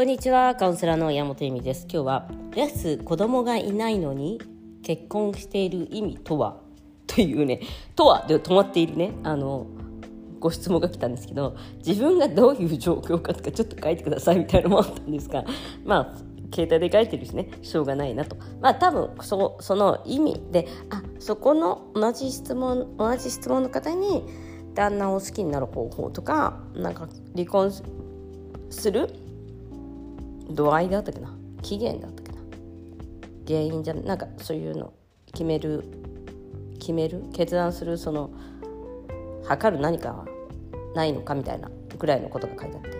こんにちはカウンセラーの山本恵美です。今日はレス子供がいないのに結婚している意味とは？というねとはで止まっているね。あのご質問が来たんですけど自分がどういう状況かとかちょっと書いてくださいみたいなのもあったんですがまあ携帯で書いてるしねしょうがないなと。まあ多分そその意味であそこの同じ質問同じ質問の方に旦那を好きになる方法とかなんか離婚する度合いだったっけな？期限だったっけな？原因じゃなんかそういうの決める決める？決断するその測る何かはないのかみたいなぐらいのことが書いてあって。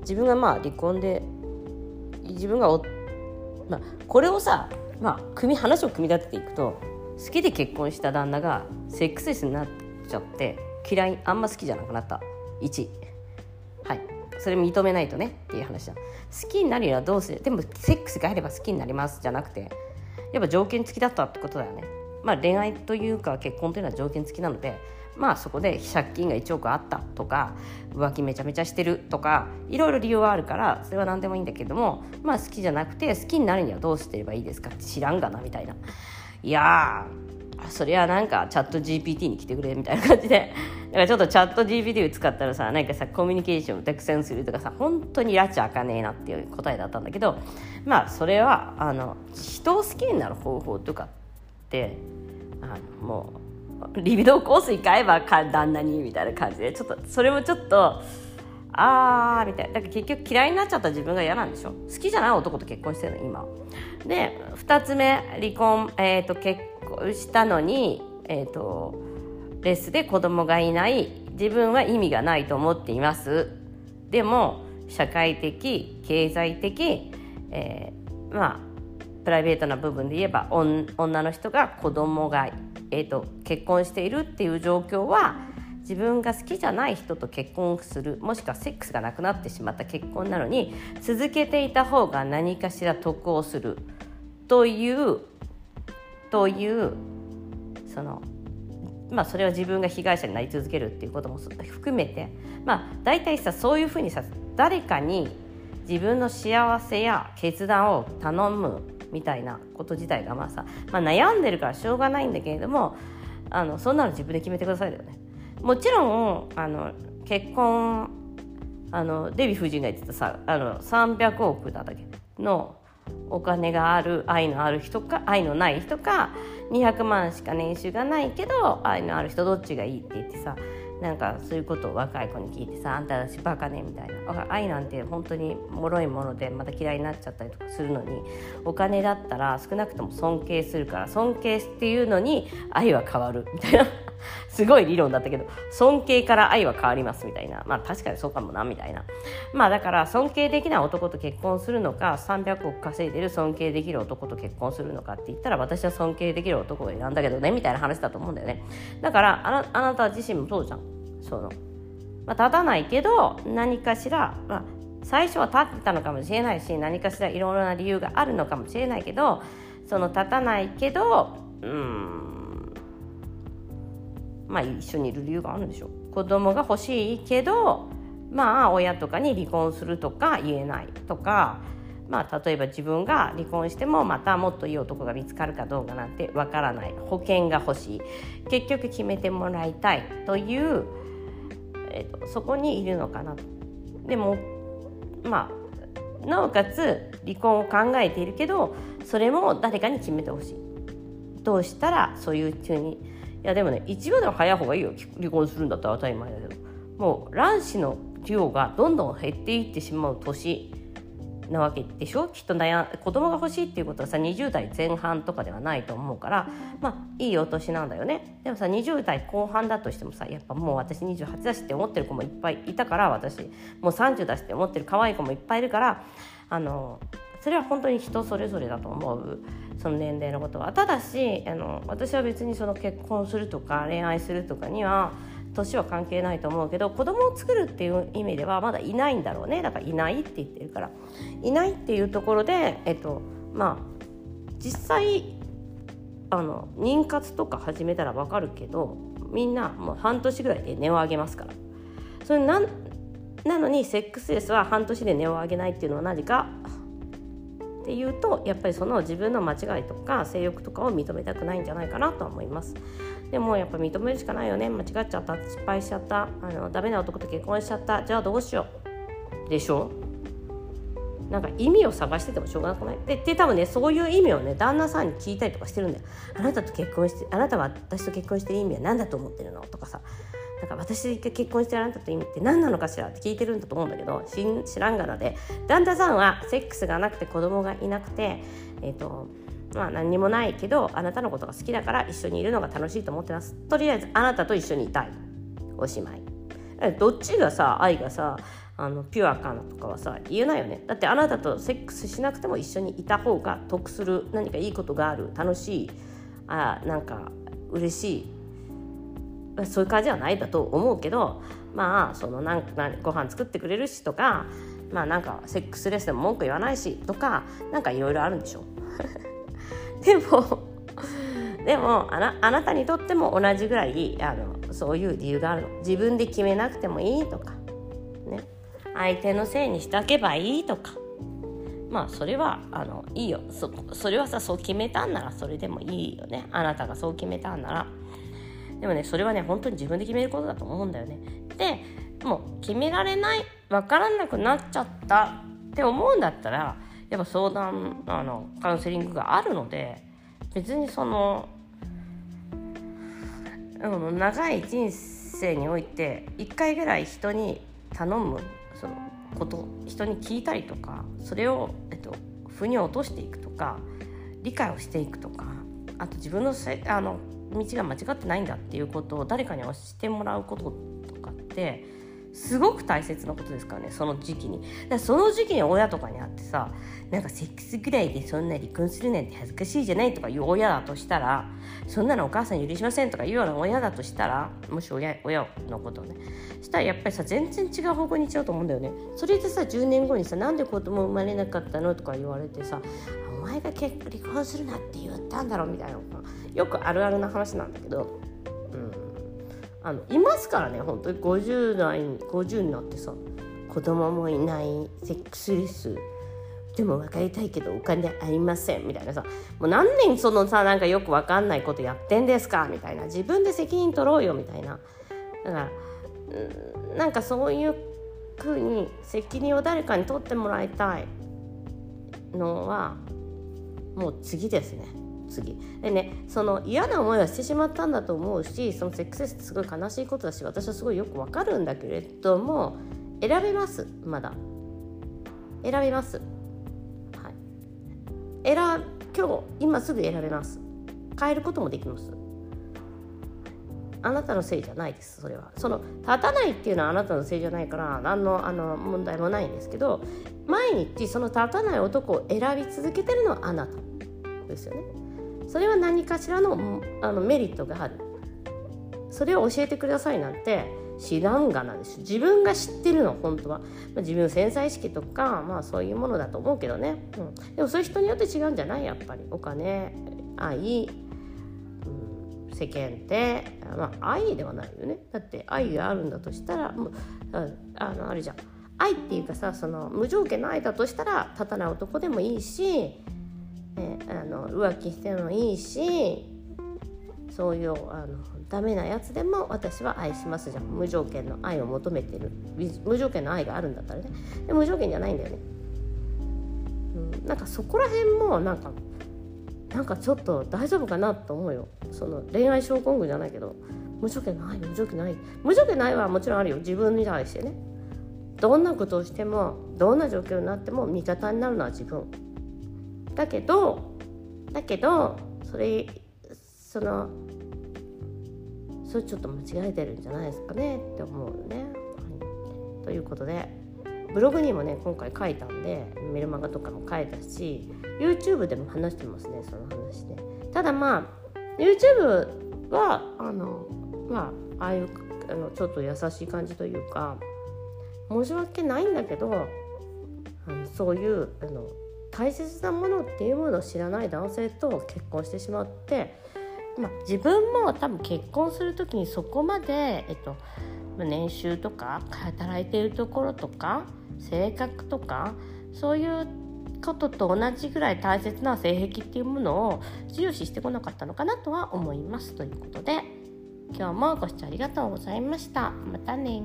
自分がまあ離婚で自分がおまあ、これをさ、まあ、組話を組み立てていくと好きで結婚した旦那がセックスレスになっちゃって嫌いあんま好きじゃなくなった。1それ認めないとねっていう話だ。好きになるにはどうする？でもセックスがあれば好きになりますじゃなくてやっぱ条件付きだったってことだよね。まあ恋愛というか結婚というのは条件付きなのでまあそこで借金が1億あったとか浮気めちゃめちゃしてるとかいろいろ理由はあるからそれは何でもいいんだけどもまあ好きじゃなくて好きになるにはどうすればいいですか？って知らんがなみたいな。いやそれはなんかチャット GPT に来てくれみたいな感じで。だからちょっとチャット GPT を使ったらさなんかさコミュニケーションをたくさんするとかさ本当に拉致あかねえなっていう答えだったんだけどまあそれはあの人を好きになる方法とかってあのもうリビドーコースに買えば旦那にみたいな感じでちょっとそれもちょっとあーみたいな。だから結局嫌いになっちゃった自分が嫌なんでしょ。好きじゃない男と結婚してるの今。で2つ目離婚、えーと、結したのに、えーと、レスで子供がいない自分は意味がないと思っています。でも社会的経済的、えー、まあプライベートな部分で言えば女の人が子供がえーと、結婚しているっていう状況は自分が好きじゃない人と結婚するもしくはセックスがなくなってしまった結婚なのに続けていた方が何かしら得をするというというそのまあそれは自分が被害者になり続けるっていうことも含めてまあ大体さそういうふうにさ誰かに自分の幸せや決断を頼むみたいなこと自体がまあさ、まあ、悩んでるからしょうがないんだけれどもあのそんなの自分で決めてくださいだよね。もちろんあの結婚あのデヴィ夫人が言ってたさあの300億だったっけのお金がある愛のある人か愛のない人か200万しか年収がないけど愛のある人どっちがいいって言ってさなんかそういうことを若い子に聞いてさ「あんたたちバカね」みたいな。愛なんて本当に脆いものでまた嫌いになっちゃったりとかするのにお金だったら少なくとも尊敬するから尊敬っていうのに愛は変わるみたいな。すごい理論だったけど尊敬から愛は変わりますみたいな。まあ確かにそうかもなみたいな。まあだから尊敬できない男と結婚するのか300億稼いでる尊敬できる男と結婚するのかって言ったら私は尊敬できる男を選んだけどねみたいな話だと思うんだよね。だからあなあなた自身もそうじゃん。その、まあ、立たないけど何かしら、まあ、最初は立ってたのかもしれないし何かしらいろいろな理由があるのかもしれないけどその立たないけどうんまあ一緒にいる理由があるんでしょう。子供が欲しいけどまあ親とかに離婚するとか言えないとかまあ、例えば自分が離婚してもまたもっといい男が見つかるかどうかなんてわからない。保険が欲しい。結局決めてもらいたいという、えーと、そこにいるのかな。でもまあなおかつ離婚を考えているけどそれも誰かに決めてほしい。どうしたらそういうふうにいやでもね一秒でも早い方がいいよ。離婚するんだったら当たり前だけど。もう卵子の量がどんどん減っていってしまう年なわけでしょ？きっと悩子供が欲しいっていうことはさ20代前半とかではないと思うからまあいいお年なんだよね。でもさ20代後半だとしてもさやっぱもう私28だしって思ってる子もいっぱいいたから私。もう30だしって思ってる可愛い子もいっぱいいるからあのそれは本当に人それぞれだと思う。その年齢のことは。ただしあの私は別にその結婚するとか恋愛するとかには年は関係ないと思うけど子供を作るっていう意味ではまだいないんだろうね。だからいないって言ってるから。いないっていうところでえっとまあ実際あの妊活とか始めたら分かるけどみんなもう半年ぐらいで値を上げますから。それななのにセックスレスは半年で値を上げないっていうのは何かっていうとやっぱりその自分の間違いとか性欲とかを認めたくないんじゃないかなとは思います。でもやっぱ認めるしかないよね。間違っちゃった。失敗しちゃった。あのダメな男と結婚しちゃった。じゃあどうしよう。でしょ？なんか意味を探しててもしょうがなくない？でで多分ねそういう意味をね旦那さんに聞いたりとかしてるんだよ。あなたと結婚してあなたは私と結婚してる意味は何だと思ってるの？とかさ。なんか私が結婚してあなたと意味って何なのかしらって聞いてるんだと思うんだけど知らんがなで。旦那さんはセックスがなくて子供がいなくてえっ、ー、とまあ何にもないけどあなたのことが好きだから一緒にいるのが楽しいと思ってます。とりあえずあなたと一緒にいたい。おしまい。どっちがさ愛がさあのピュアかなとかはさ言えないよね。だってあなたとセックスしなくても一緒にいた方が得する何かいいことがある楽しいあなんか嬉しいそういう感じはないだと思うけどまあそのなんかご飯作ってくれるしとかまあなんかセックスレスでも文句言わないしとかなんかいろいろあるんでしょ でもでもあなあなたにとっても同じぐらいあのそういう理由があるの。自分で決めなくてもいいとかね。相手のせいにしておけばいいとか。まあそれはあのいいよ。そそれはさそう決めたんならそれでもいいよね。あなたがそう決めたんなら。でもねそれはね本当に自分で決めることだと思うんだよね。でもう決められない分からなくなっちゃったって思うんだったらやっぱ相談あのカウンセリングがあるので別にその長い人生において1回ぐらい人に頼むそのこと人に聞いたりとかそれを、えっと、腑に落としていくとか理解をしていくとかあと自分のせあの道が間違ってないんだっていうことを誰かに教えてもらうこととかってすごく大切なことですからねその時期に。だその時期に親とかに会ってさなんかセックスぐらいでそんな離婚するなんて恥ずかしいじゃないとかいう親だとしたらそんなのお母さん許しませんとかいうような親だとしたらもし親親のことをねしたらやっぱりさ全然違う方向に行っちゃうと思うんだよね。それでさ10年後にさなんで子供生まれなかったのとか言われてさお前が結婚するなって言ったんだろうみたいな。よくあるあるな話なんだけどうん。あのいますからね本当に。50代50になってさ子供もいないセックスレス。でも分かりたいけどお金ありませんみたいなさ。もう何年そのさなんかよく分かんないことやってんですかみたいな。自分で責任取ろうよみたいな。だからなんかそういうふうに責任を誰かに取ってもらいたいのはもう次ですね。次。でねその嫌な思いはしてしまったんだと思うしそのセックスレスってすごい悲しいことだし私はすごいよくわかるんだけれども選べますまだ。選べます。はい。選今日今すぐ選べます。変えることもできます。あなたのせいじゃないですそれは。その立たないっていうのはあなたのせいじゃないから何のあの問題もないんですけど毎日その立たない男を選び続けてるのはあなたですよね。それは何かしらのあのメリットがある。それを教えてくださいなんて知らんがなんです。自分が知ってるの本当は、まあ、自分の潜在意識とかまあそういうものだと思うけどね、うん、でもそういう人によって違うんじゃない？やっぱり。お金愛、うん、世間ってまあ愛ではないよね。だって愛があるんだとしたらもうあのあれじゃん。愛っていうかさその無条件の愛だとしたら立たない男でもいいしね、あの浮気してもいいしそういうあのダメなやつでも私は愛しますじゃん。無条件の愛を求めてる。無条件の愛があるんだったらね。で無条件じゃないんだよね、うん、なんかそこら辺もなんかなんかちょっと大丈夫かなと思うよ。その恋愛症候群じゃないけど。無条件の愛無条件の愛。無条件の愛はもちろんあるよ。自分に対してね。どんなことをしてもどんな状況になっても味方になるのは自分。だけどだけどそれそのそれちょっと間違えてるんじゃないですかねって思うね。はい、ということでブログにもね今回書いたんでメルマガとかも書いたし YouTube でも話してますねその話で。ただまあ YouTube はあのまあああいうあのちょっと優しい感じというか申し訳ないんだけどあのそういうあの大切なものっていうものを知らない男性と結婚してしまってまあ、自分も多分結婚する時にそこまで、えっと、年収とか働いているところとか性格とかそういうことと同じぐらい大切な性癖っていうものを重視してこなかったのかなとは思いますということで今日もご視聴ありがとうございました。またね